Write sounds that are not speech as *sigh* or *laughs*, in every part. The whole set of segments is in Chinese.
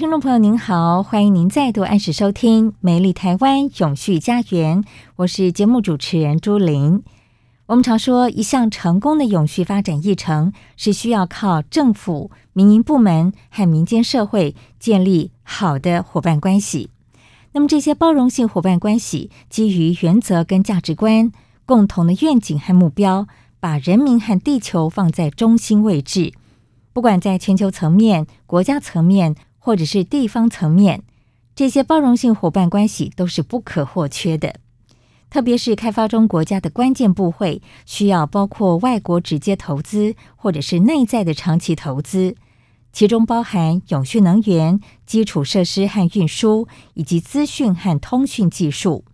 听众朋友，您好，欢迎您再度按时收听《美丽台湾永续家园》，我是节目主持人朱琳。我们常说，一项成功的永续发展议程是需要靠政府、民营部门和民间社会建立好的伙伴关系。那么，这些包容性伙伴关系基于原则跟价值观、共同的愿景和目标，把人民和地球放在中心位置。不管在全球层面、国家层面，或者是地方层面，这些包容性伙伴关系都是不可或缺的。特别是开发中国家的关键部会，需要包括外国直接投资，或者是内在的长期投资，其中包含永续能源、基础设施和运输，以及资讯和通讯技术。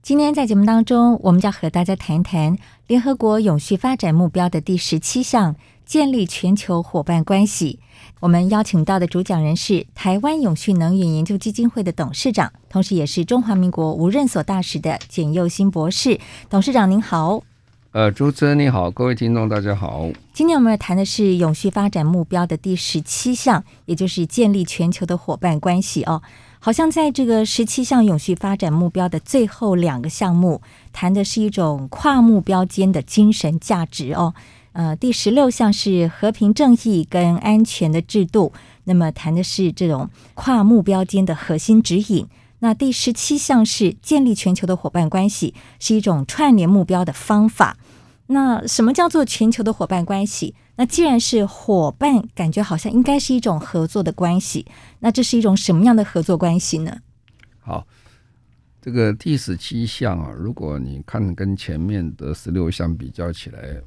今天在节目当中，我们将和大家谈谈联合国永续发展目标的第十七项。建立全球伙伴关系。我们邀请到的主讲人是台湾永续能源研究基金会的董事长，同时也是中华民国无任所大使的简佑新博士。董事长您好。呃，主持人你好，各位听众大家好。今天我们要谈的是永续发展目标的第十七项，也就是建立全球的伙伴关系哦。好像在这个十七项永续发展目标的最后两个项目，谈的是一种跨目标间的精神价值哦。呃，第十六项是和平、正义跟安全的制度，那么谈的是这种跨目标间的核心指引。那第十七项是建立全球的伙伴关系，是一种串联目标的方法。那什么叫做全球的伙伴关系？那既然是伙伴，感觉好像应该是一种合作的关系。那这是一种什么样的合作关系呢？好，这个第十七项啊，如果你看跟前面的十六项比较起来。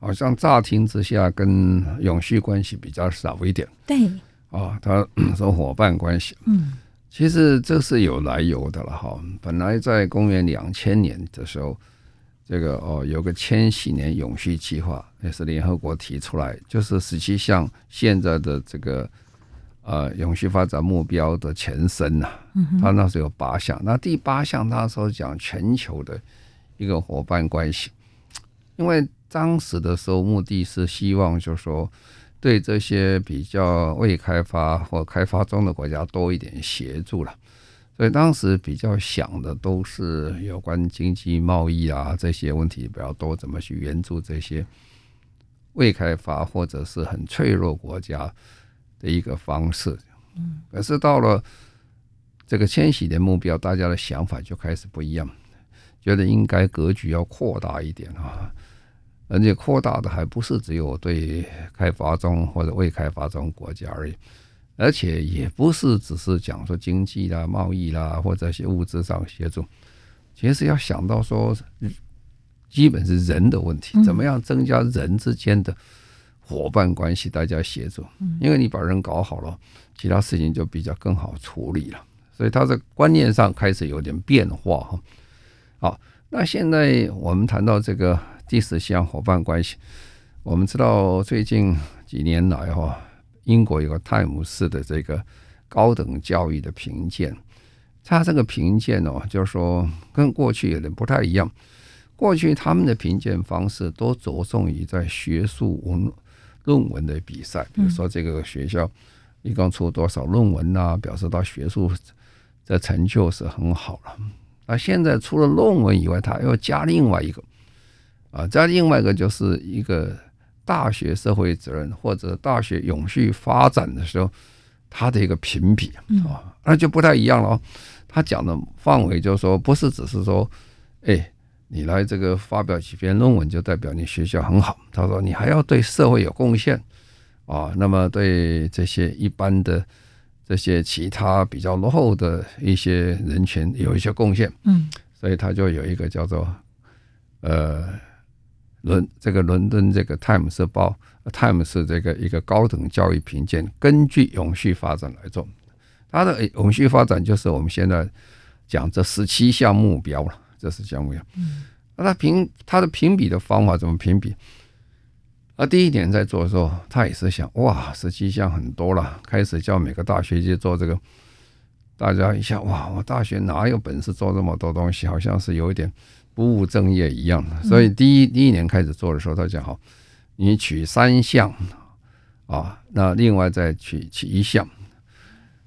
好像乍听之下跟永续关系比较少一点。对，啊，他说伙伴关系，嗯，其实这是有来由的了哈。本来在公元两千年的时候，这个哦有个千禧年永续计划，也是联合国提出来，就是十七项现在的这个呃永续发展目标的前身呐。他那时候有八项，那第八项他说讲全球的一个伙伴关系，因为。当时的时候，目的是希望，就是说，对这些比较未开发或开发中的国家多一点协助了。所以当时比较想的都是有关经济贸易啊这些问题比较多，怎么去援助这些未开发或者是很脆弱国家的一个方式。嗯，可是到了这个千禧年目标，大家的想法就开始不一样，觉得应该格局要扩大一点啊。而且扩大的还不是只有对开发中或者未开发中国家而已，而且也不是只是讲说经济啦、贸易啦或者一些物质上协助，其实要想到说，基本是人的问题，怎么样增加人之间的伙伴关系，大家协助，因为你把人搞好了，其他事情就比较更好处理了。所以他在观念上开始有点变化哈。好，那现在我们谈到这个。第十项伙伴关系，我们知道最近几年来哈，英国有个泰晤士的这个高等教育的评鉴，他这个评鉴哦，就是说跟过去有点不太一样。过去他们的评鉴方式都着重于在学术文论文的比赛，比如说这个学校一共出多少论文啊，表示到学术的成就是很好了。那现在除了论文以外，他又加另外一个。啊，再另外一个就是一个大学社会责任或者大学永续发展的时候它的一个评比啊，那就不太一样了哦。他讲的范围就是说，不是只是说，哎，你来这个发表几篇论文就代表你学校很好。他说你还要对社会有贡献啊，那么对这些一般的这些其他比较落后的一些人群有一些贡献。嗯，所以他就有一个叫做呃伦这个伦敦这个泰晤士报。泰晤士这个一个高等教育评鉴，根据永续发展来做，它的永续发展就是我们现在讲这十七项目标了，这是项目标。那他评他的评比的方法怎么评比？那第一年在做的时候，他也是想，哇，十七项很多了，开始叫每个大学去做这个，大家一想，哇，我大学哪有本事做这么多东西？好像是有一点不务正业一样的。所以第一第一年开始做的时候，他讲好。你取三项啊，那另外再取取一项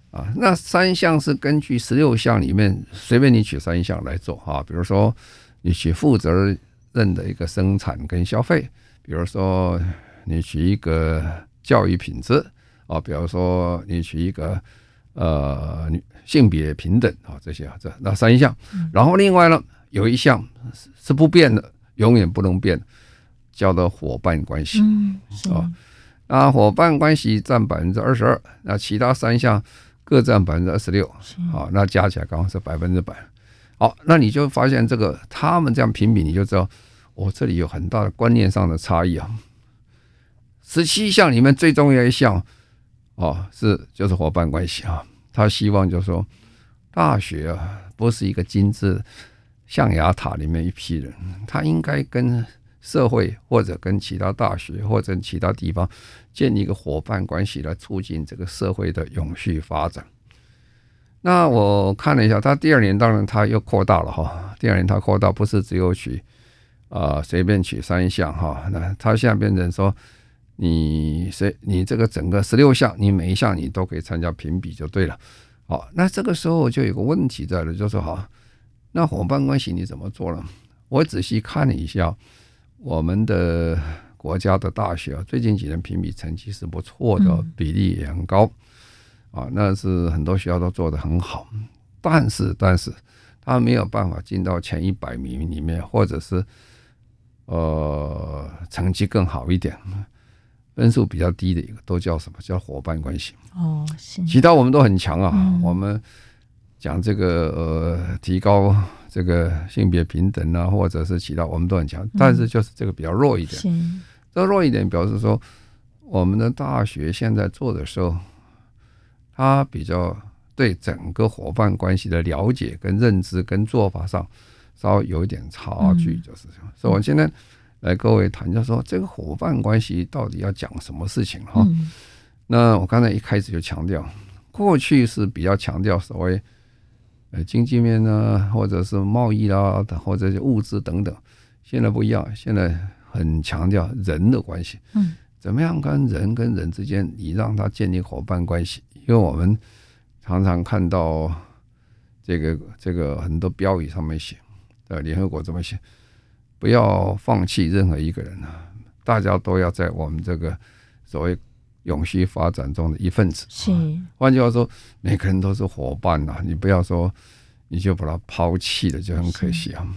啊，那三项是根据十六项里面随便你取三项来做啊，比如说你取负责任的一个生产跟消费，比如说你取一个教育品质啊，比如说你取一个呃性别平等啊，这些啊这那三项，然后另外呢有一项是不变的，永远不能变。叫做伙伴关系，嗯，啊，那伙伴关系占百分之二十二，那其他三项各占百分之二十六，好，那加起来刚好是百分之百。好，那你就发现这个他们这样评比，你就知道，我、哦、这里有很大的观念上的差异啊。十七项里面最重要一项，哦，是就是伙伴关系啊。他希望就是说，大学啊，不是一个金字象牙塔里面一批人，他应该跟。社会或者跟其他大学或者其他地方建立一个伙伴关系，来促进这个社会的永续发展。那我看了一下，他第二年当然他又扩大了哈，第二年他扩大不是只有取啊随便取三项哈，那他现在变成说你谁你这个整个十六项，你每一项你都可以参加评比就对了。好，那这个时候就有个问题在了，就是说哈，那伙伴关系你怎么做呢？我仔细看了一下。我们的国家的大学啊，最近几年评比成绩是不错的，比例也很高啊。那是很多学校都做得很好，但是但是他没有办法进到前一百名里面，或者是呃成绩更好一点，分数比较低的一个都叫什么叫伙伴关系？哦，是。其他我们都很强啊，我们讲这个呃提高。这个性别平等啊，或者是其他，我们都很强，但是就是这个比较弱一点。嗯、这弱一点表示说，我们的大学现在做的时候，他比较对整个伙伴关系的了解跟认知跟做法上稍微有一点差距，就是这样。嗯、所以，我现在来各位谈，就是说这个伙伴关系到底要讲什么事情哈？嗯、那我刚才一开始就强调，过去是比较强调所谓。呃，经济面呢，或者是贸易啦，或者是物资等等，现在不一样，现在很强调人的关系。嗯，怎么样跟人跟人之间，你让他建立伙伴关系？因为我们常常看到这个这个很多标语上面写，呃，联合国这么写，不要放弃任何一个人啊，大家都要在我们这个所谓。永续发展中的一份子，是。换句话说，每个人都是伙伴呐、啊，你不要说你就把它抛弃了，就很可惜啊。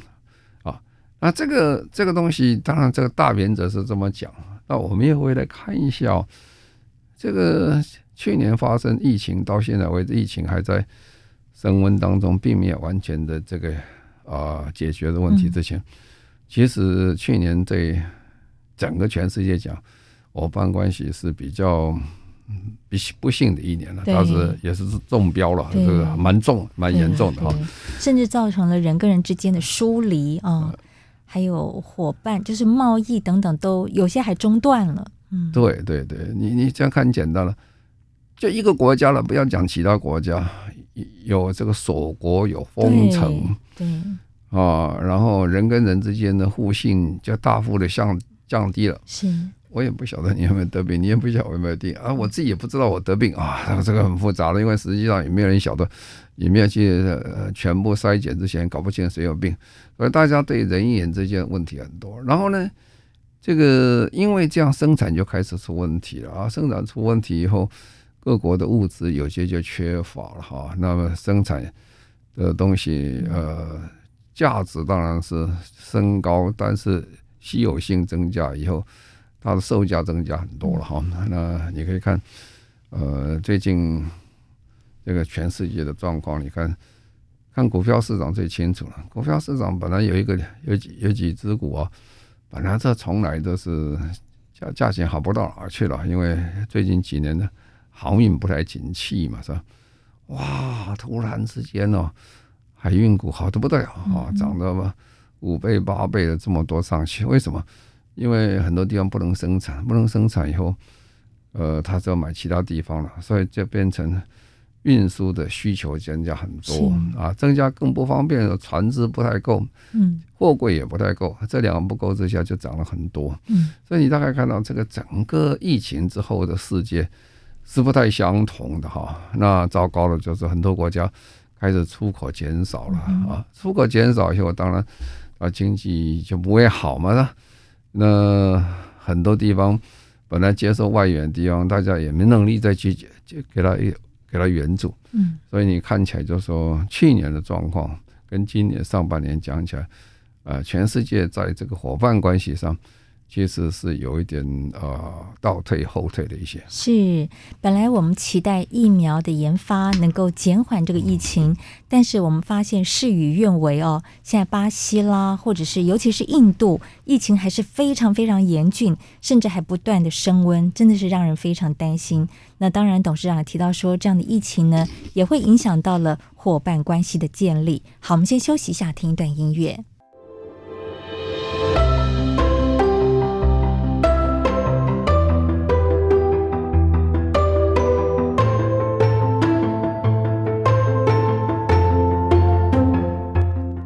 啊，那这个这个东西，当然这个大原则是这么讲。那我们也会来看一下，这个去年发生疫情到现在为止，疫情还在升温当中，并没有完全的这个啊解决的问题之前，嗯、其实去年对整个全世界讲。伙伴关系是比较比不幸的一年了，当时也是中标了，这个蛮重、蛮严重的哈，甚至造成了人跟人之间的疏离啊，还有伙伴，就是贸易等等，都有些还中断了。嗯，对对对，你你这样看简单了，就一个国家了，不要讲其他国家，有这个锁国，有封城，对啊，然后人跟人之间的互信就大幅的降降低了，是。我也不晓得你有没有得病，你也不晓得我有没有病啊！我自己也不知道我得病啊，*laughs* 这个很复杂的，因为实际上也没有人晓得，也没有去呃全部筛检之前搞不清谁有病，所以大家对人与人之间问题很多。然后呢，这个因为这样生产就开始出问题了啊！生产出问题以后，各国的物资有些就缺乏了哈，那么生产的东西呃价值当然是升高，但是稀有性增加以后，它的售价增加很多了哈。那你可以看呃最近这个全世界的状况，你看看股票市场最清楚了。股票市场本来有一个有几有几只股啊，本来这从来都是价价钱好不到哪儿去了，因为最近几年呢。航运不太景气嘛，是吧？哇，突然之间哦，海运股好的不得了啊，涨了五倍八倍的这么多上去，为什么？因为很多地方不能生产，不能生产以后，呃，他就要买其他地方了，所以就变成运输的需求增加很多啊，增加更不方便的船只不太够，嗯，货柜也不太够，这两个不够之下就涨了很多，嗯，所以你大概看到这个整个疫情之后的世界。是不太相同的哈，那糟糕的就是很多国家开始出口减少了啊，出口减少以后，当然啊经济就不会好嘛。那那很多地方本来接受外援的地方，大家也没能力再去给给他给他援助，嗯，所以你看起来就说去年的状况跟今年上半年讲起来，呃，全世界在这个伙伴关系上。其实是有一点呃倒退后退的一些。是，本来我们期待疫苗的研发能够减缓这个疫情，但是我们发现事与愿违哦。现在巴西啦，或者是尤其是印度，疫情还是非常非常严峻，甚至还不断的升温，真的是让人非常担心。那当然，董事长提到说，这样的疫情呢，也会影响到了伙伴关系的建立。好，我们先休息一下，听一段音乐。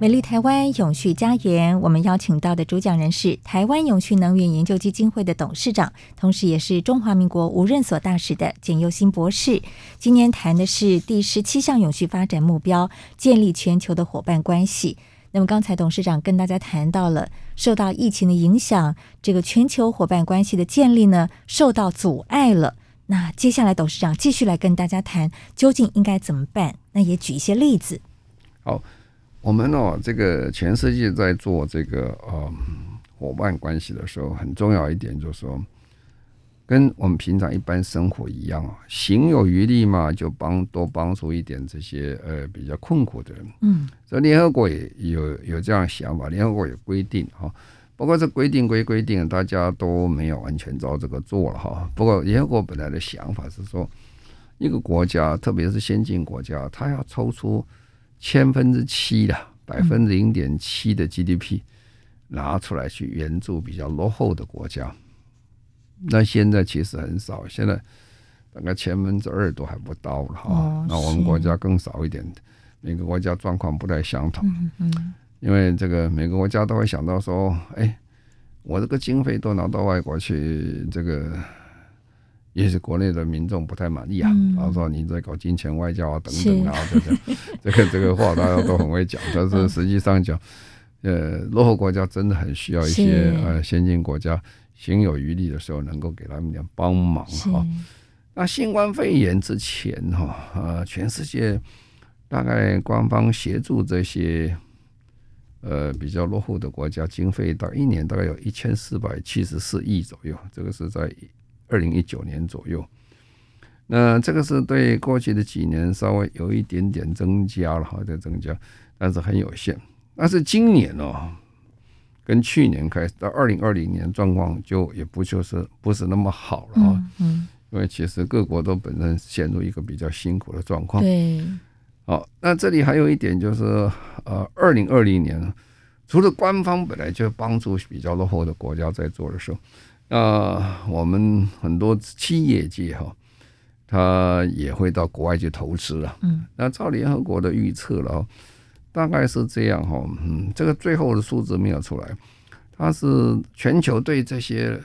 美丽台湾永续家园，我们邀请到的主讲人是台湾永续能源研究基金会的董事长，同时也是中华民国无任所大使的简又新博士。今年谈的是第十七项永续发展目标，建立全球的伙伴关系。那么刚才董事长跟大家谈到了，受到疫情的影响，这个全球伙伴关系的建立呢，受到阻碍了。那接下来董事长继续来跟大家谈，究竟应该怎么办？那也举一些例子。好。我们哦，这个全世界在做这个呃伙伴关系的时候，很重要一点就是说，跟我们平常一般生活一样啊，行有余力嘛，就帮多帮助一点这些呃比较困苦的人。嗯，所以联合国也有有这样想法，联合国有规定哈，不过这规定归规定，大家都没有完全照这个做了哈。不过联合国本来的想法是说，一个国家，特别是先进国家，它要抽出。千分之七的百分之零点七的 GDP 拿出来去援助比较落后的国家，那现在其实很少，现在大概千分之二都还不到了哈。那我们国家更少一点，每个国家状况不太相同。因为这个每个国家都会想到说，哎，我这个经费都拿到外国去，这个。也是国内的民众不太满意啊，然后说你在搞金钱外交啊等等啊，*laughs* 这个这个这个话大家都很会讲，*laughs* 但是实际上讲，呃，落后国家真的很需要一些呃先进国家行有余力的时候能够给他们点帮忙哈。那新冠肺炎之前哈，呃，全世界大概官方协助这些呃比较落后的国家经费，到一年大概有一千四百七十四亿左右，这个是在。二零一九年左右，那这个是对过去的几年稍微有一点点增加了，哈，在增加，但是很有限。但是今年哦，跟去年开始到二零二零年状况就也不就是不是那么好了啊。嗯，因为其实各国都本身陷入一个比较辛苦的状况。对，好，那这里还有一点就是，呃，二零二零年除了官方本来就帮助比较落后的国家在做的时候。那我们很多企业界哈，他也会到国外去投资了。嗯，那照联合国的预测了，大概是这样哈。嗯，这个最后的数字没有出来，它是全球对这些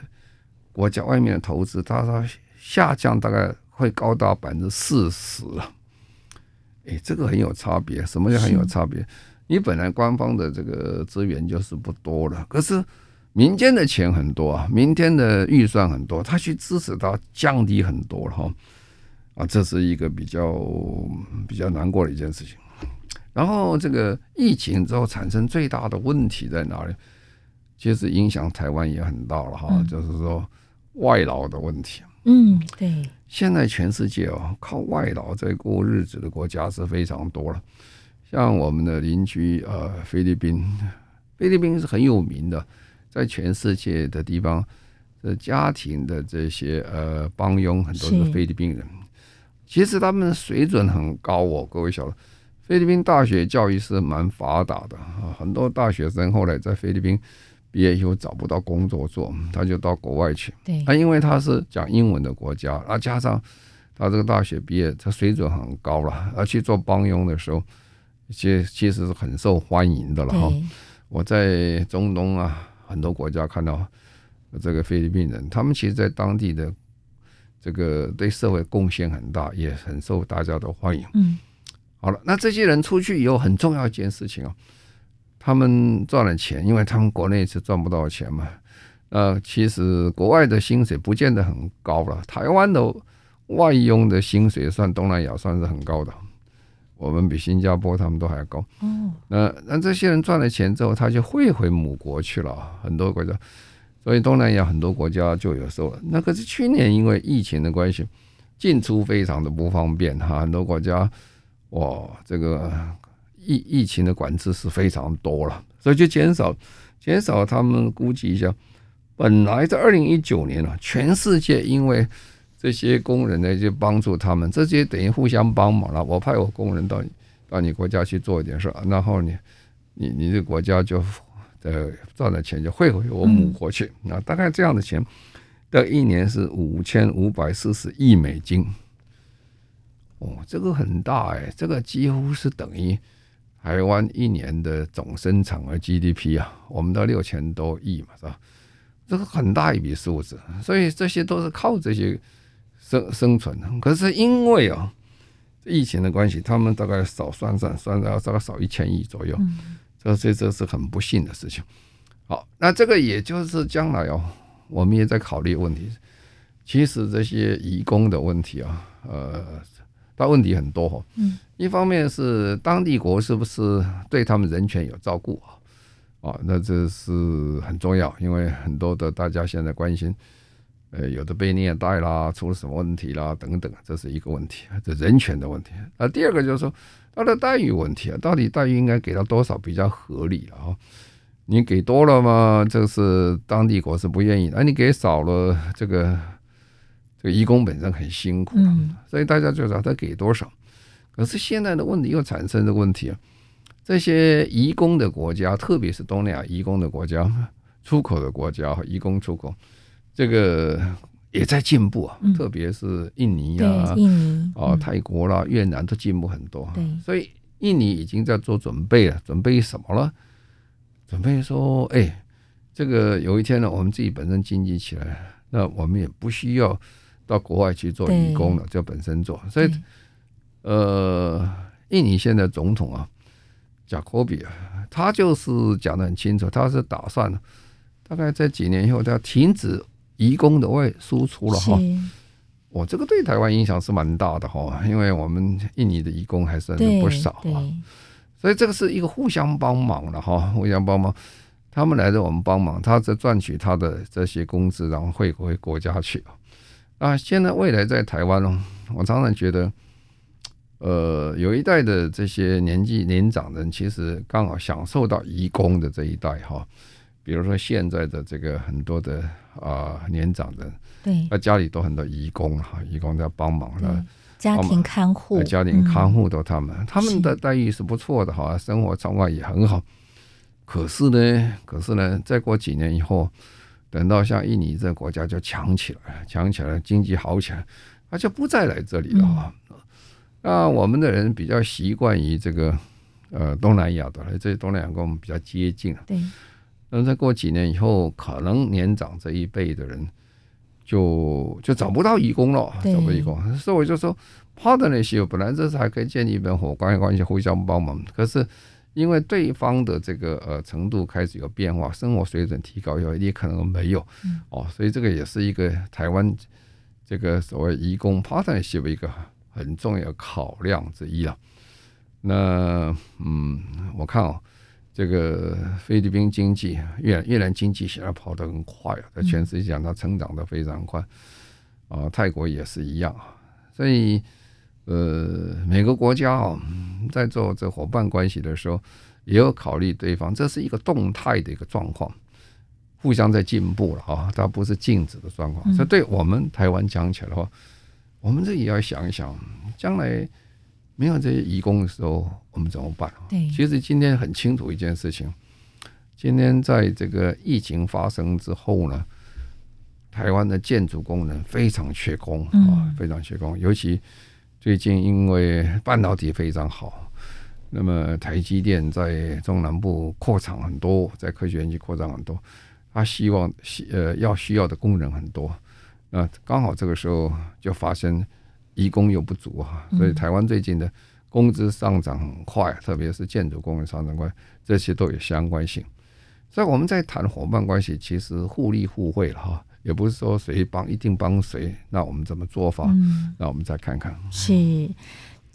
国家外面的投资，它它下降大概会高达百分之四十了。哎，这个很有差别。什么叫很有差别？你本来官方的这个资源就是不多了，可是民间的钱很多啊，民间的预算很多，他去支持它降低很多了哈。啊，这是一个比较比较难过的一件事情。然后这个疫情之后产生最大的问题在哪里？其实影响台湾也很大了哈，嗯、就是说外劳的问题。嗯，对。现在全世界哦，靠外劳在过日子的国家是非常多了。像我们的邻居呃菲律宾，菲律宾是很有名的，在全世界的地方，呃家庭的这些呃帮佣很多是菲律宾人。其实他们的水准很高哦，各位晓得，菲律宾大学教育是蛮发达的啊，很多大学生后来在菲律宾毕业以后找不到工作做，他就到国外去。对，啊，因为他是讲英文的国家，啊，加上他这个大学毕业，他水准很高了，而去做帮佣的时候，其其实是很受欢迎的了哈。我在中东啊，很多国家看到这个菲律宾人，他们其实，在当地的。这个对社会贡献很大，也很受大家的欢迎。嗯，好了，那这些人出去以后，很重要一件事情啊，他们赚了钱，因为他们国内是赚不到钱嘛。呃，其实国外的薪水不见得很高了。台湾的外佣的薪水算东南亚算是很高的，我们比新加坡他们都还高。哦，那那这些人赚了钱之后，他就汇回母国去了，很多国家。所以东南亚很多国家就有收了，那可是去年因为疫情的关系，进出非常的不方便哈，很多国家哇，这个 *laughs* 疫疫情的管制是非常多了，所以就减少减少。他们估计一下，本来在二零一九年啊，全世界因为这些工人呢就帮助他们，这些等于互相帮忙了。我派我工人到到你国家去做一点事，然后你你你这国家就。呃，赚的钱就汇回我母国去，那、嗯、大概这样的钱，的一年是五千五百四十亿美金。哦，这个很大哎，这个几乎是等于台湾一年的总生产额 GDP 啊，我们到六千多亿嘛，是吧？这个很大一笔数字，所以这些都是靠这些生生存。可是因为啊，疫情的关系，他们大概少算算算到大概少一千亿左右。嗯这这这是很不幸的事情。好，那这个也就是将来哦，我们也在考虑问题。其实这些移工的问题啊，呃，它问题很多哈。嗯，一方面是当地国是不是对他们人权有照顾啊？啊，那这是很重要，因为很多的大家现在关心，呃，有的被虐待啦，出了什么问题啦，等等，这是一个问题，这人权的问题。那第二个就是说。他的待遇问题啊，到底待遇应该给到多少比较合理啊？你给多了嘛，这是当地国是不愿意的；你给少了，这个这个义工本身很辛苦，所以大家就知道他给多少。可是现在的问题又产生这个问题啊，这些移工的国家，特别是东南亚移工的国家，出口的国家和移工出口，这个。也在进步啊，特别是印尼啊、印尼啊、泰国啦、越南都进步很多。对，所以印尼已经在做准备了，准备什么了？准备说，哎，这个有一天呢，我们自己本身经济起来，那我们也不需要到国外去做义工了，就本身做。所以，呃，印尼现在总统啊，贾科比啊，他就是讲得很清楚，他是打算大概在几年以后，他要停止。移工的外输出了哈，我这个对台湾影响是蛮大的哈，因为我们印尼的移工还是不少啊，所以这个是一个互相帮忙的哈，互相帮忙，他们来着我们帮忙，他在赚取他的这些工资，然后汇回国家去。啊。现在未来在台湾呢，我常常觉得，呃，有一代的这些年纪年长人，其实刚好享受到移工的这一代哈。比如说现在的这个很多的啊、呃、年长人，对，那家里都很多义工哈，义工在帮忙的，家庭看护，家庭看护都他们，嗯、他们的待遇是不错的哈，生活状况也很好。可是呢，可是呢，再过几年以后，等到像印尼这个国家就强起来，强起来，经济好起来，他就不再来这里了哈。嗯、那我们的人比较习惯于这个呃东南亚的，这些东南亚跟我们比较接近，对。那再过几年以后，可能年长这一辈的人，就就找不到义工了，找不到义工，所以我就说，partnership 本来这是还可以建立一份伙伴关系，互相帮忙。可是因为对方的这个呃程度开始有变化，生活水准提高以后，你可能没有哦，所以这个也是一个台湾这个所谓义工 partnership 的一个很重要考量之一啊。那嗯，我看哦。这个菲律宾经济，越越南经济现在跑得很快啊，在全世界讲它成长得非常快，啊，泰国也是一样，所以呃，每个国家啊，在做这伙伴关系的时候，也有考虑对方，这是一个动态的一个状况，互相在进步了啊，它不是静止的状况。所以对我们台湾讲起来的话，我们这也要想一想，将来。没有这些移工的时候，我们怎么办？对，其实今天很清楚一件事情，今天在这个疫情发生之后呢，台湾的建筑工人非常缺工啊，非常缺工。尤其最近因为半导体非常好，那么台积电在中南部扩厂很多，在科学园区扩张很多，他希望需呃要需要的工人很多，那刚好这个时候就发生。移工又不足啊，所以台湾最近的工资上涨很快，嗯、特别是建筑工人上涨快，这些都有相关性。所以我们在谈伙伴关系，其实互利互惠了哈，也不是说谁帮一定帮谁。那我们怎么做法？嗯、那我们再看看。是。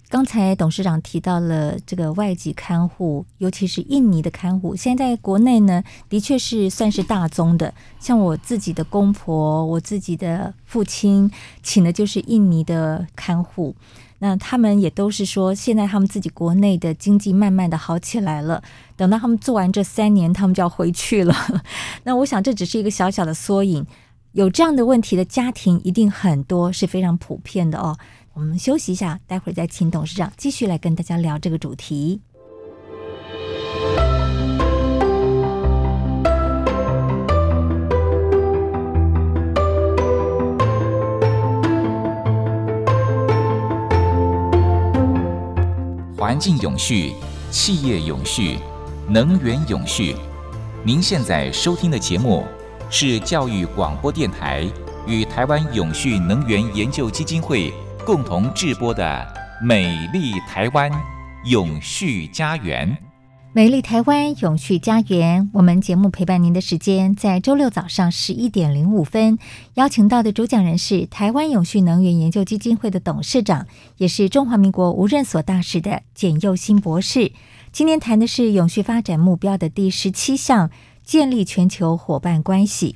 刚才董事长提到了这个外籍看护，尤其是印尼的看护，现在国内呢，的确是算是大宗的。像我自己的公婆，我自己的父亲请的就是印尼的看护，那他们也都是说，现在他们自己国内的经济慢慢的好起来了，等到他们做完这三年，他们就要回去了。*laughs* 那我想这只是一个小小的缩影，有这样的问题的家庭一定很多，是非常普遍的哦。我们休息一下，待会儿再请董事长继续来跟大家聊这个主题。环境永续、企业永续、能源永续。您现在收听的节目是教育广播电台与台湾永续能源研究基金会。共同制播的《美丽台湾永续家园》，美丽台湾永续家园。我们节目陪伴您的时间，在周六早上十一点零五分，邀请到的主讲人是台湾永续能源研究基金会的董事长，也是中华民国无任所大使的简佑新博士。今天谈的是永续发展目标的第十七项：建立全球伙伴关系。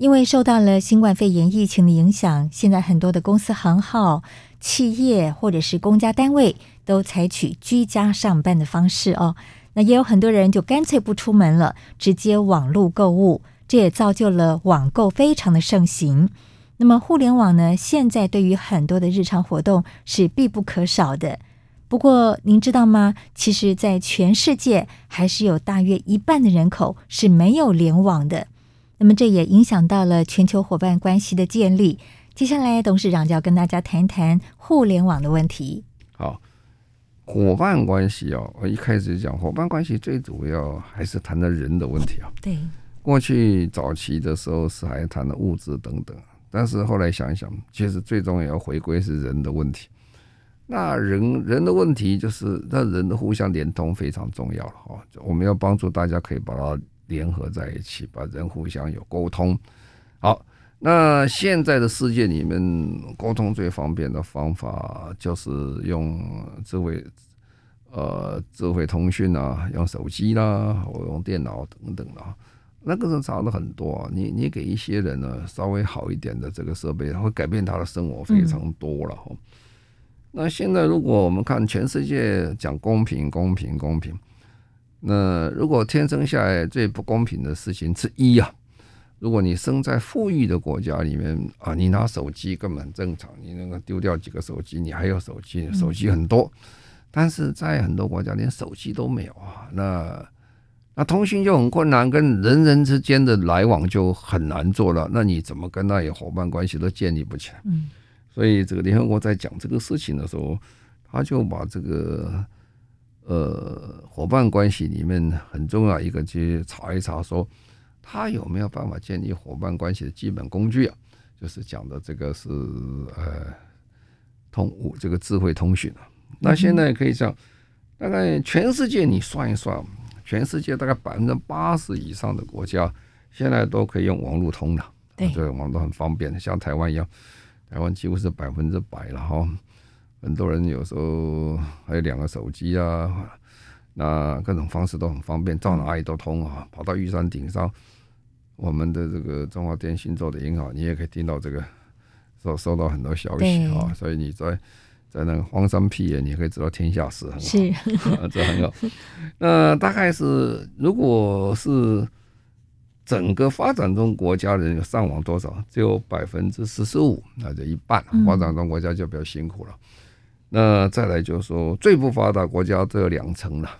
因为受到了新冠肺炎疫情的影响，现在很多的公司行号、企业或者是公家单位都采取居家上班的方式哦。那也有很多人就干脆不出门了，直接网络购物，这也造就了网购非常的盛行。那么互联网呢，现在对于很多的日常活动是必不可少的。不过您知道吗？其实，在全世界还是有大约一半的人口是没有联网的。那么这也影响到了全球伙伴关系的建立。接下来，董事长就要跟大家谈谈互联网的问题。好，伙伴关系哦，我一开始讲伙伴关系最主要还是谈的人的问题啊。对，过去早期的时候是还谈的物质等等，但是后来想一想，其实最终也要回归是人的问题。那人人的问题就是，那人的互相连通非常重要了哈。我们要帮助大家可以把它。联合在一起，把人互相有沟通。好，那现在的世界里面，沟通最方便的方法就是用智慧，呃，智慧通讯啊，用手机啦，或用电脑等等的。那个是差的很多啊。你你给一些人呢，稍微好一点的这个设备，会改变他的生活非常多了。那现在如果我们看全世界讲公平，公平，公平。那如果天生下来最不公平的事情之一啊，如果你生在富裕的国家里面啊，你拿手机根本很正常，你那个丢掉几个手机，你还有手机，手机很多，但是在很多国家连手机都没有啊，那那通讯就很困难，跟人人之间的来往就很难做了，那你怎么跟那些伙伴关系都建立不起来？嗯，所以这个联合国在讲这个事情的时候，他就把这个。呃，伙伴关系里面很重要一个，去查一查，说他有没有办法建立伙伴关系的基本工具啊？就是讲的这个是呃通这个智慧通讯啊。那现在可以讲，大概全世界你算一算，全世界大概百分之八十以上的国家现在都可以用网络通了，对，这个网络很方便，像台湾一样，台湾几乎是百分之百了哈。很多人有时候还有两个手机啊，那各种方式都很方便，到哪里都通啊。跑到玉山顶上，我们的这个中华电信做的很好，你也可以听到这个收收到很多消息啊。所以你在。在那个荒山僻野，你可以知道天下事，很好，这很好。那大概是，如果是整个发展中国家的人上网多少，只有百分之四十五，那就一半。发展中国家就比较辛苦了。嗯、那再来就是说，最不发达国家只有两层了，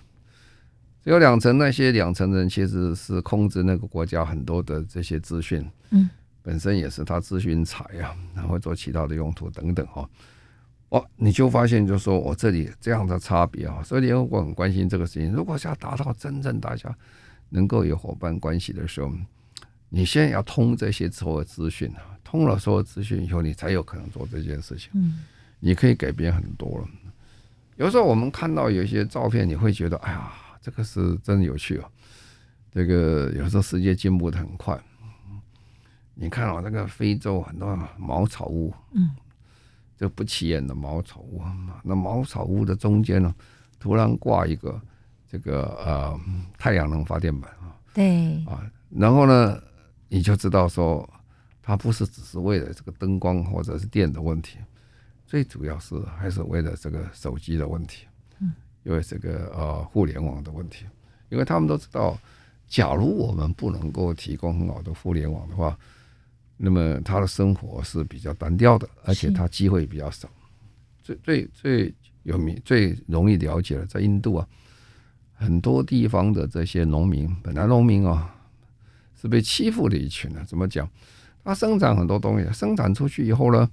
只有两层。那些两层人其实是控制那个国家很多的这些资讯，嗯，本身也是他资讯财啊，然后做其他的用途等等哈。哦，你就发现，就是说我这里这样的差别啊，所以联合国很关心这个事情。如果想要达到真正大家能够有伙伴关系的时候，你先要通这些所有资讯啊，通了所有资讯以后，你才有可能做这件事情。嗯，你可以改变很多了。有时候我们看到有一些照片，你会觉得，哎呀，这个是真有趣哦。这个有时候世界进步的很快。你看哦，那个非洲很多茅草屋，嗯。这不起眼的茅草屋，那茅草屋的中间呢，突然挂一个这个呃太阳能发电板啊，对啊，然后呢，你就知道说，它不是只是为了这个灯光或者是电的问题，最主要是还是为了这个手机的问题，嗯，因为这个呃互联网的问题，因为他们都知道，假如我们不能够提供很好的互联网的话。那么他的生活是比较单调的，而且他机会比较少。最最最有名、最容易了解的，在印度啊，很多地方的这些农民，本来农民啊是被欺负的一群呢。怎么讲？他生产很多东西，生产出去以后呢，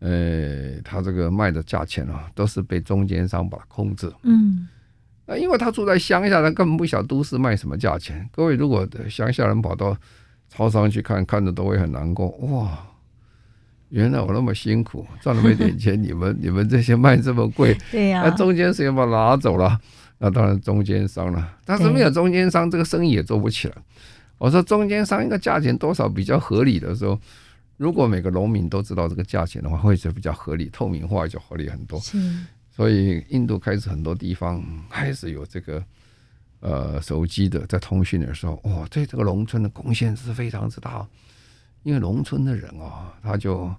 呃，他这个卖的价钱啊，都是被中间商把它控制。嗯，那因为他住在乡下，他根本不晓得都市卖什么价钱。各位如果乡下人跑到超商去看看着都会很难过哇！原来我那么辛苦赚那么一点钱，你们 *laughs* 你们这些卖这么贵，对呀、啊，那中间谁把它拿走了？那当然中间商了。但是没有中间商，这个生意也做不起来。我说中间商一个价钱多少比较合理的时候，如果每个农民都知道这个价钱的话，会是比较合理，透明化就合理很多。所以印度开始很多地方开始有这个。呃，手机的在通讯的时候，哇，对这个农村的贡献是非常之大。因为农村的人啊，他就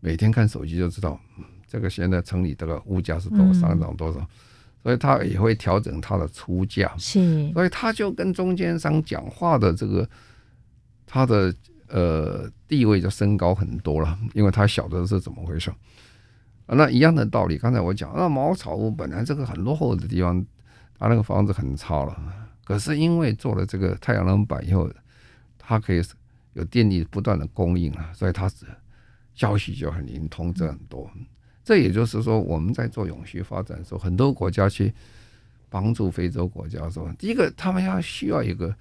每天看手机就知道，这个现在城里这个物价是多上涨多少，嗯，所以他也会调整他的出价。是，所以他就跟中间商讲话的这个他的呃地位就升高很多了，因为他晓得是怎么回事啊。那一样的道理，刚才我讲，那茅草屋本来这个很落后的地方。他那个房子很差了，可是因为做了这个太阳能板以后，它可以有电力不断的供应啊，所以它消息就很灵通，这很多。这也就是说，我们在做永续发展的时候，很多国家去帮助非洲国家的时候，第一个他们要需要一个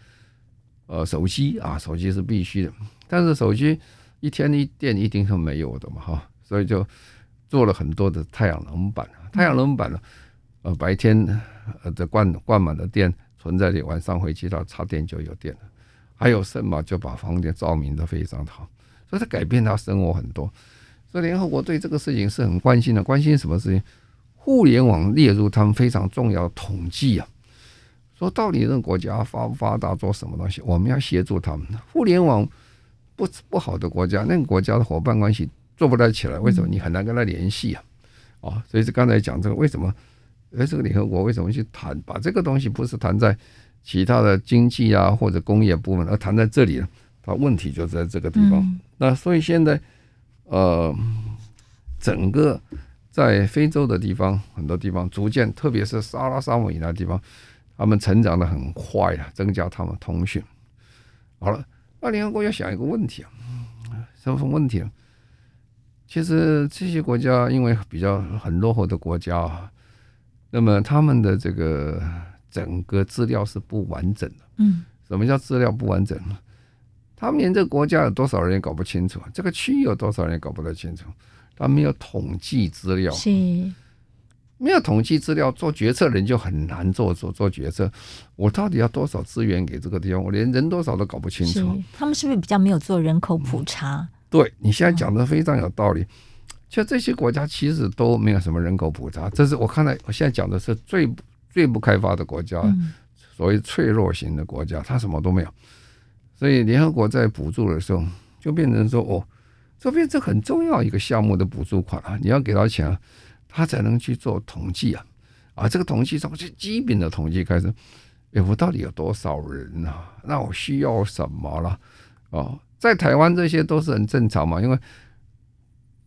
呃手机啊，手机是必须的，但是手机一天一电一定是没有的嘛哈，所以就做了很多的太阳能板，太阳能板呢。呃，白天呃这灌灌满了电存在里，晚上回去它插电就有电了。还有什么就把房间照明的非常好，所以它改变他生活很多。所以联合国对这个事情是很关心的，关心什么事情？互联网列入他们非常重要的统计啊。说到底，这个国家发不发达，做什么东西，我们要协助他们。互联网不不好的国家，那个国家的伙伴关系做不太起来，为什么？你很难跟他联系啊。啊，所以是刚才讲这个为什么？而这个联合国为什么去谈？把这个东西不是谈在其他的经济啊或者工业部门，而谈在这里呢？它问题就在这个地方。嗯、那所以现在，呃，整个在非洲的地方，很多地方逐渐，特别是撒哈拉沙漠以南的地方，他们成长的很快啊，增加他们通讯。好了，那联合国要想一个问题啊，什么问题呢？其实这些国家因为比较很落后的国家啊。那么他们的这个整个资料是不完整的。嗯，什么叫资料不完整呢？他们连这个国家有多少人也搞不清楚，这个区域有多少人也搞不太清楚，他们有统计资料，是没有统计资料，做决策人就很难做做做决策。我到底要多少资源给这个地方？我连人多少都搞不清楚。他们是不是比较没有做人口普查？嗯、对，你现在讲的非常有道理。像这些国家其实都没有什么人口普查，这是我看来我现在讲的是最最不开发的国家，嗯、所谓脆弱型的国家，它什么都没有。所以联合国在补助的时候，就变成说哦，这边这很重要一个项目的补助款啊，你要给他钱啊，他才能去做统计啊，啊，这个统计从最基本的统计开始，哎，我到底有多少人啊？那我需要什么了？哦，在台湾这些都是很正常嘛，因为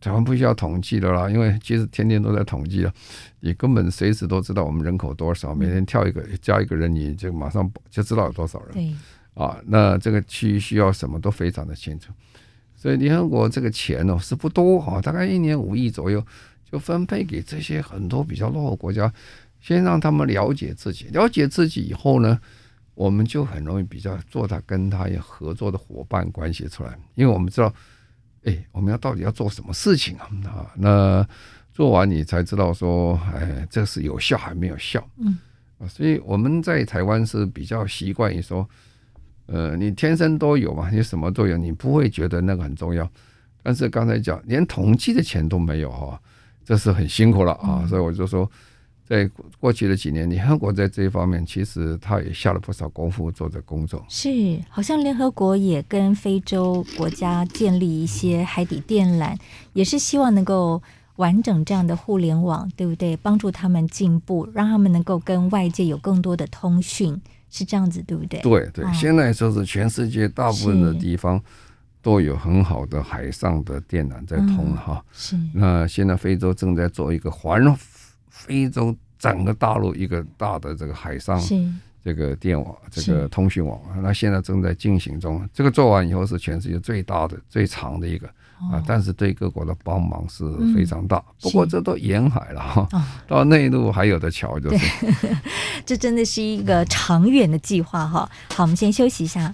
台湾不需要统计的啦，因为其实天天都在统计了，你根本随时都知道我们人口多少，每天跳一个加一个人，你就马上就知道有多少人。啊，那这个区域需要什么都非常的清楚，所以联合国这个钱哦是不多哈，大概一年五亿左右，就分配给这些很多比较落后国家，先让他们了解自己，了解自己以后呢，我们就很容易比较做他跟他有合作的伙伴关系出来，因为我们知道，哎，我们要到底要做什么事情啊？啊，那做完你才知道说，哎，这是有效还没有效？嗯，啊，所以我们在台湾是比较习惯于说。呃，你天生都有嘛，你什么都有，你不会觉得那个很重要。但是刚才讲，连统计的钱都没有哈，这是很辛苦了啊。所以我就说，在过去的几年，联合国在这一方面其实他也下了不少功夫做的工作。是，好像联合国也跟非洲国家建立一些海底电缆，也是希望能够完整这样的互联网，对不对？帮助他们进步，让他们能够跟外界有更多的通讯。是这样子，对不对？对对，现在说是全世界大部分的地方都有很好的海上的电缆在通哈。是。那现在非洲正在做一个环非洲整个大陆一个大的这个海上这个电网，这个通讯网，那现在正在进行中。这个做完以后是全世界最大的、最长的一个。啊，但是对各国的帮忙是非常大。嗯、不过这都沿海了哈，哦、到内陆还有的桥，就是。*laughs* 这真的是一个长远的计划哈。好，我们先休息一下。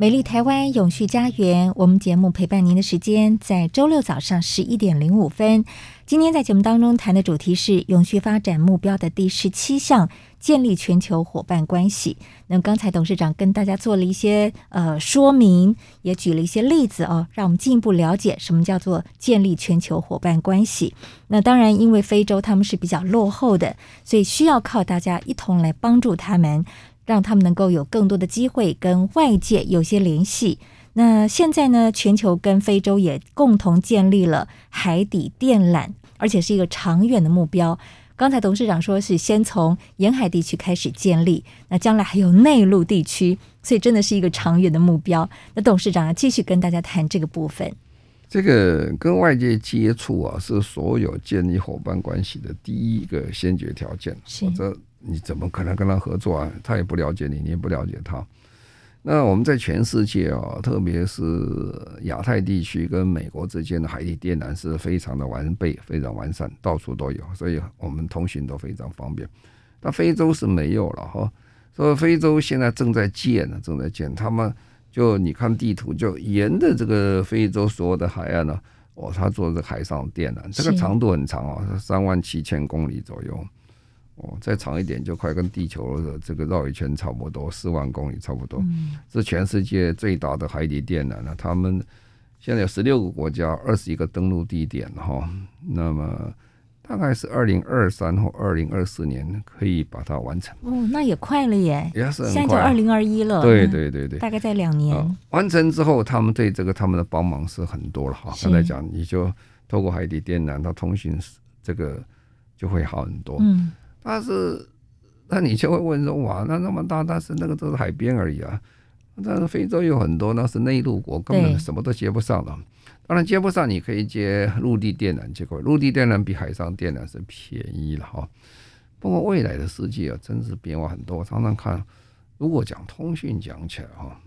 美丽台湾永续家园，我们节目陪伴您的时间在周六早上十一点零五分。今天在节目当中谈的主题是永续发展目标的第十七项。建立全球伙伴关系。那刚才董事长跟大家做了一些呃说明，也举了一些例子哦，让我们进一步了解什么叫做建立全球伙伴关系。那当然，因为非洲他们是比较落后的，所以需要靠大家一同来帮助他们，让他们能够有更多的机会跟外界有些联系。那现在呢，全球跟非洲也共同建立了海底电缆，而且是一个长远的目标。刚才董事长说是先从沿海地区开始建立，那将来还有内陆地区，所以真的是一个长远的目标。那董事长要继续跟大家谈这个部分。这个跟外界接触啊，是所有建立伙伴关系的第一个先决条件，否则你怎么可能跟他合作啊？他也不了解你，你也不了解他。那我们在全世界啊，特别是亚太地区跟美国之间的海底电缆是非常的完备、非常完善，到处都有，所以我们通讯都非常方便。那非洲是没有了哈，所以非洲现在正在建呢，正在建。他们就你看地图，就沿着这个非洲所有的海岸呢，哦，他做这海上电缆，这个长度很长啊，三万七千公里左右。哦，再长一点就快跟地球的这个绕一圈差不多，四万公里差不多，嗯是全世界最大的海底电缆了。他们现在有十六个国家，二十一个登陆地点哈。那么大概是二零二三或二零二四年可以把它完成。哦，那也快了耶，也是。现在就二零二一了。对对对对，大概在两年。完成之后，他们对这个他们的帮忙是很多了哈。刚才讲，你就透过海底电缆，它通讯这个就会好很多。嗯。但是，那你就会问说：哇，那那么大，但是那个都是海边而已啊。但是非洲有很多那是内陆国，根本什么都接不上的。当然接不上，你可以接陆地电缆，结果陆地电缆比海上电缆是便宜了哈。不过未来的世界啊，真是变化很多。我常常看，如果讲通讯讲起来哈，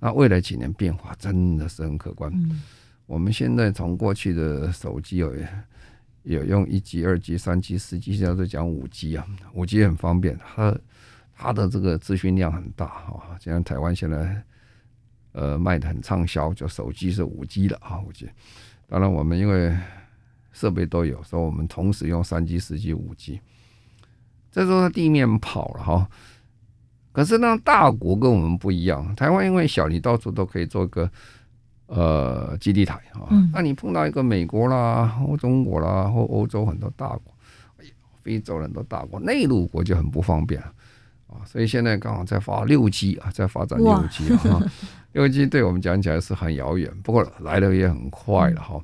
那未来几年变化真的是很可观。我们现在从过去的手机有有用一 G、二 G、三 G、四 G，现在都讲五 G 啊，五 G 很方便，它它的这个资讯量很大啊。像台湾现在呃卖的很畅销，就手机是五 G 的啊，五 G。当然我们因为设备都有，所以我们同时用三 G、四 G、五 G。这时候地面跑了哈，可是呢，大国跟我们不一样，台湾因为小，你到处都可以做个。呃，基地台啊，那你碰到一个美国啦，或中国啦，或欧洲很多大国，哎呀，非洲很多大国，内陆国就很不方便啊。所以现在刚好在发六 G 啊，在发展六 G 啊，六 G 对我们讲起来是很遥远，不过来的也很快了哈。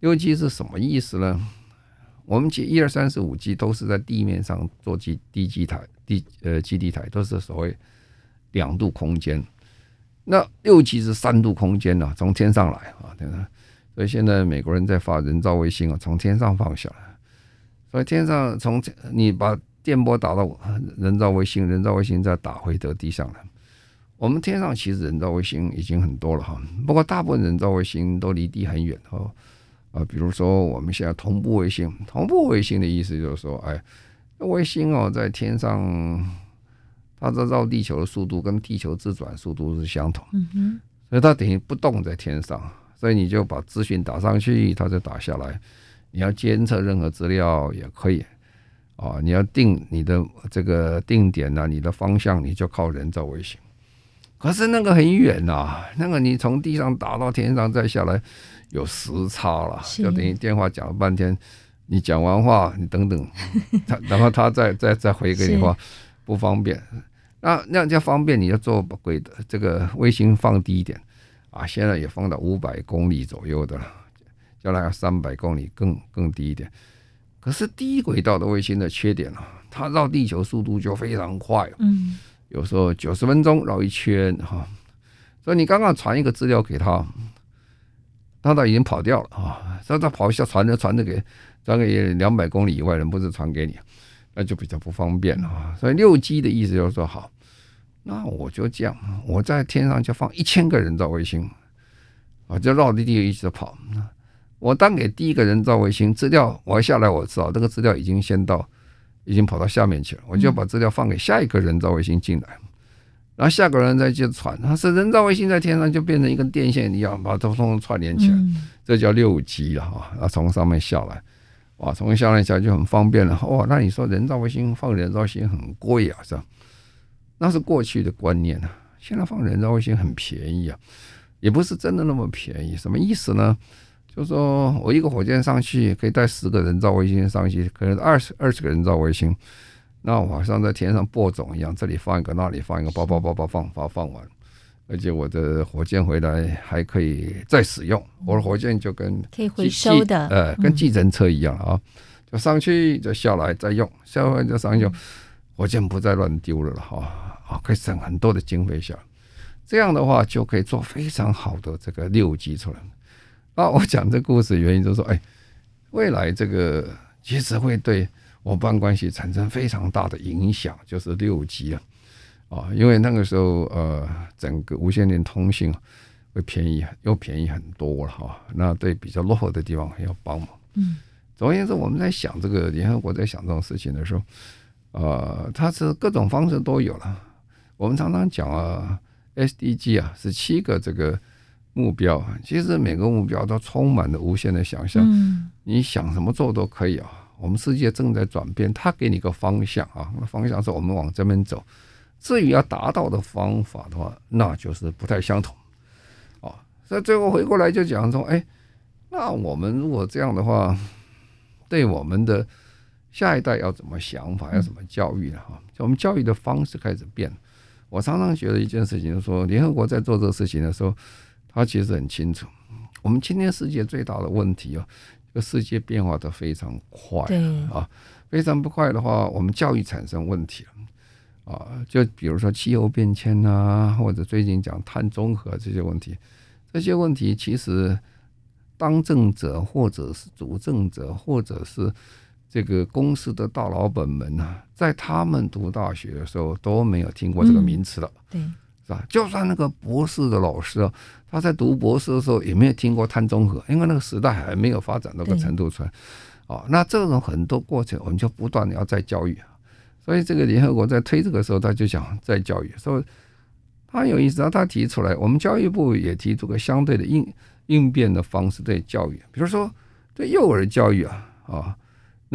六 G 是什么意思呢？我们其一二三四五 G 都是在地面上做基地基台地呃基地台，都是所谓两度空间。那六 G 是三度空间呢，从天上来啊，对吧？所以现在美国人在发人造卫星啊，从天上放下来。所以天上从你把电波打到人造卫星，人造卫星再打回得地上来。我们天上其实人造卫星已经很多了哈，不过大部分人造卫星都离地很远哦。啊，比如说我们现在同步卫星，同步卫星的意思就是说，哎，卫星哦在天上。它这绕地球的速度跟地球自转速度是相同，所以它等于不动在天上，所以你就把资讯打上去，它就打下来。你要监测任何资料也可以啊，你要定你的这个定点啊，你的方向你就靠人造卫星。可是那个很远呐，那个你从地上打到天上再下来有时差了，就等于电话讲了半天，你讲完话你等等，*laughs* 他然后他再再再回给你话不方便。那那样就方便，你要做轨的这个卫星放低一点啊，现在也放到五百公里左右的了，将来要三百公里更更低一点。可是低轨道的卫星的缺点啊，它绕地球速度就非常快，嗯，有时候九十分钟绕一圈哈，所以你刚刚传一个资料给他，他都已经跑掉了啊，所以他跑一下传着传着给传给两百公里以外人，不是传给你。那就比较不方便了啊，所以六 G 的意思就是说，好，那我就这样，我在天上就放一千个人造卫星，啊，就绕着地球一直跑。我当给第一个人造卫星资料，我下来我知道这个资料已经先到，已经跑到下面去了，我就把资料放给下一个人造卫星进来，然后下个人再接着传，它是人造卫星在天上就变成一根电线一样，把它通通串联起来，这叫六级了哈，啊，从上面下来。哇，从下来下就很方便了。哇，那你说人造卫星放人造卫星很贵啊，是吧？那是过去的观念啊。现在放人造卫星很便宜啊，也不是真的那么便宜。什么意思呢？就是说我一个火箭上去可以带十个人造卫星上去，可能二十二十个人造卫星。那我好像在天上播种一样，这里放一个，那里放一个，叭叭叭叭放，放放完。而且我的火箭回来还可以再使用，我的火箭就跟可以回收的，呃，跟计程车一样啊，就上去就下来再用，下来就上用，火箭不再乱丢了了哈，啊，可以省很多的经费下，这样的话就可以做非常好的这个六级出来。啊，我讲这故事原因就是说，哎，未来这个其实会对伙伴关系产生非常大的影响，就是六级啊。啊，因为那个时候，呃，整个无线电通信会便宜，又便宜很多了哈。那对比较落后的地方还要帮忙。嗯，总而言之，我们在想这个联合国在想这种事情的时候，呃，它是各种方式都有了。我们常常讲啊，SDG 啊，是七个这个目标，其实每个目标都充满了无限的想象。嗯，你想什么做都可以啊。我们世界正在转变，它给你个方向啊，那方向是我们往这边走。至于要达到的方法的话，那就是不太相同，啊，所以最后回过来就讲说，哎，那我们如果这样的话，对我们的下一代要怎么想法，要怎么教育呢？哈，就我们教育的方式开始变。我常常觉得一件事情，就是说，联合国在做这个事情的时候，他其实很清楚，我们今天世界最大的问题啊，这个世界变化的非常快啊，非常不快的话，我们教育产生问题了。啊，就比如说气候变迁啊，或者最近讲碳中和这些问题，这些问题其实当政者或者是主政者或者是这个公司的大老板们呢，在他们读大学的时候都没有听过这个名词了，对，是吧？就算那个博士的老师啊，他在读博士的时候也没有听过碳中和，因为那个时代还没有发展到这个程度出来。哦，那这种很多过程，我们就不断的要再教育。所以这个联合国在推这个时候，他就想再教育。所以他有意思啊，他提出来，我们教育部也提出个相对的应应变的方式对教育，比如说对幼儿教育啊，啊，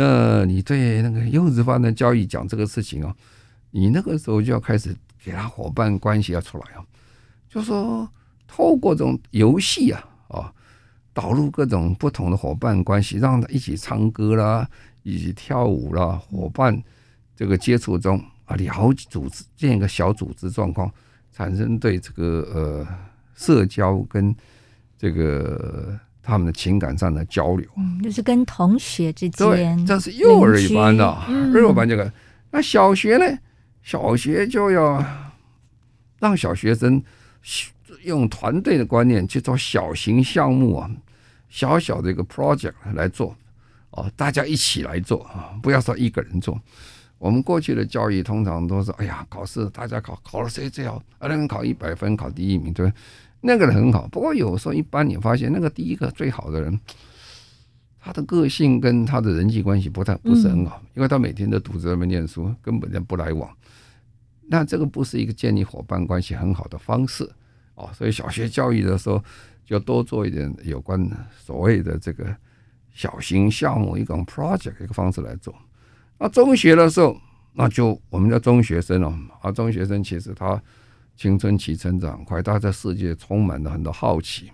那你对那个幼稚班的教育讲这个事情哦，你那个时候就要开始给他伙伴关系要出来哦，就说透过这种游戏啊，啊，导入各种不同的伙伴关系，让他一起唱歌啦，一起跳舞啦，伙伴。这个接触中啊，了解组织建一个小组织状况，产生对这个呃社交跟这个他们的情感上的交流，嗯，就是跟同学之间。这是幼儿一般的，幼儿班这个。那小学呢？小学就要让小学生用团队的观念去做小型项目啊，小小的一个 project 来做哦，大家一起来做啊，不要说一个人做。我们过去的教育通常都是，哎呀，考试大家考考了谁最好，啊，那个考一百分，考第一名，对，那个人很好。不过有时候一般你发现，那个第一个最好的人，他的个性跟他的人际关系不太不是很好，因为他每天都独自在那边念书，根本就不来往。那这个不是一个建立伙伴关系很好的方式哦。所以小学教育的时候，就多做一点有关所谓的这个小型项目，一种 project 一个方式来做。那中学的时候，那就我们叫中学生哦。啊，中学生其实他青春期成长很快，他在世界充满了很多好奇，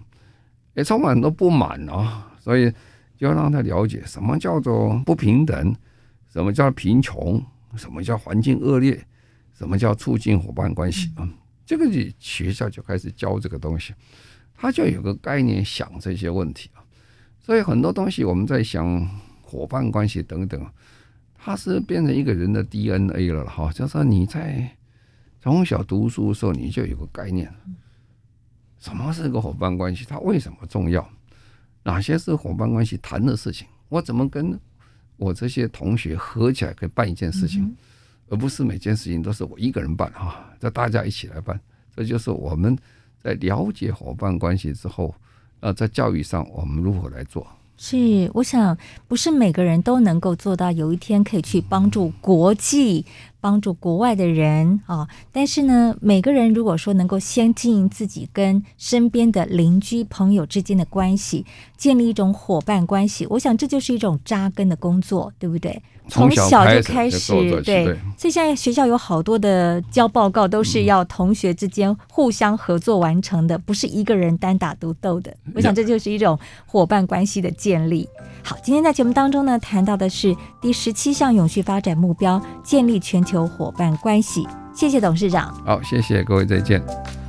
也充满很多不满啊。所以就要让他了解什么叫做不平等，什么叫贫穷，什么叫环境恶劣，什么叫促进伙伴关系啊。这个学校就开始教这个东西，他就有个概念想这些问题啊。所以很多东西我们在想伙伴关系等等。它是变成一个人的 DNA 了哈，就是说你在从小读书的时候，你就有个概念，什么是个伙伴关系？它为什么重要？哪些是伙伴关系谈的事情？我怎么跟我这些同学合起来可以办一件事情，而不是每件事情都是我一个人办哈，这大家一起来办。这就是我们在了解伙伴关系之后，呃，在教育上我们如何来做。是，我想不是每个人都能够做到，有一天可以去帮助国际、帮助国外的人啊。但是呢，每个人如果说能够先经营自己跟身边的邻居、朋友之间的关系，建立一种伙伴关系，我想这就是一种扎根的工作，对不对？从小就开始，对，所以现在学校有好多的交报告都是要同学之间互相合作完成的，不是一个人单打独斗的。我想这就是一种伙伴关系的建立。好，今天在节目当中呢，谈到的是第十七项永续发展目标，建立全球伙伴关系。谢谢董事长。好，谢谢各位，再见。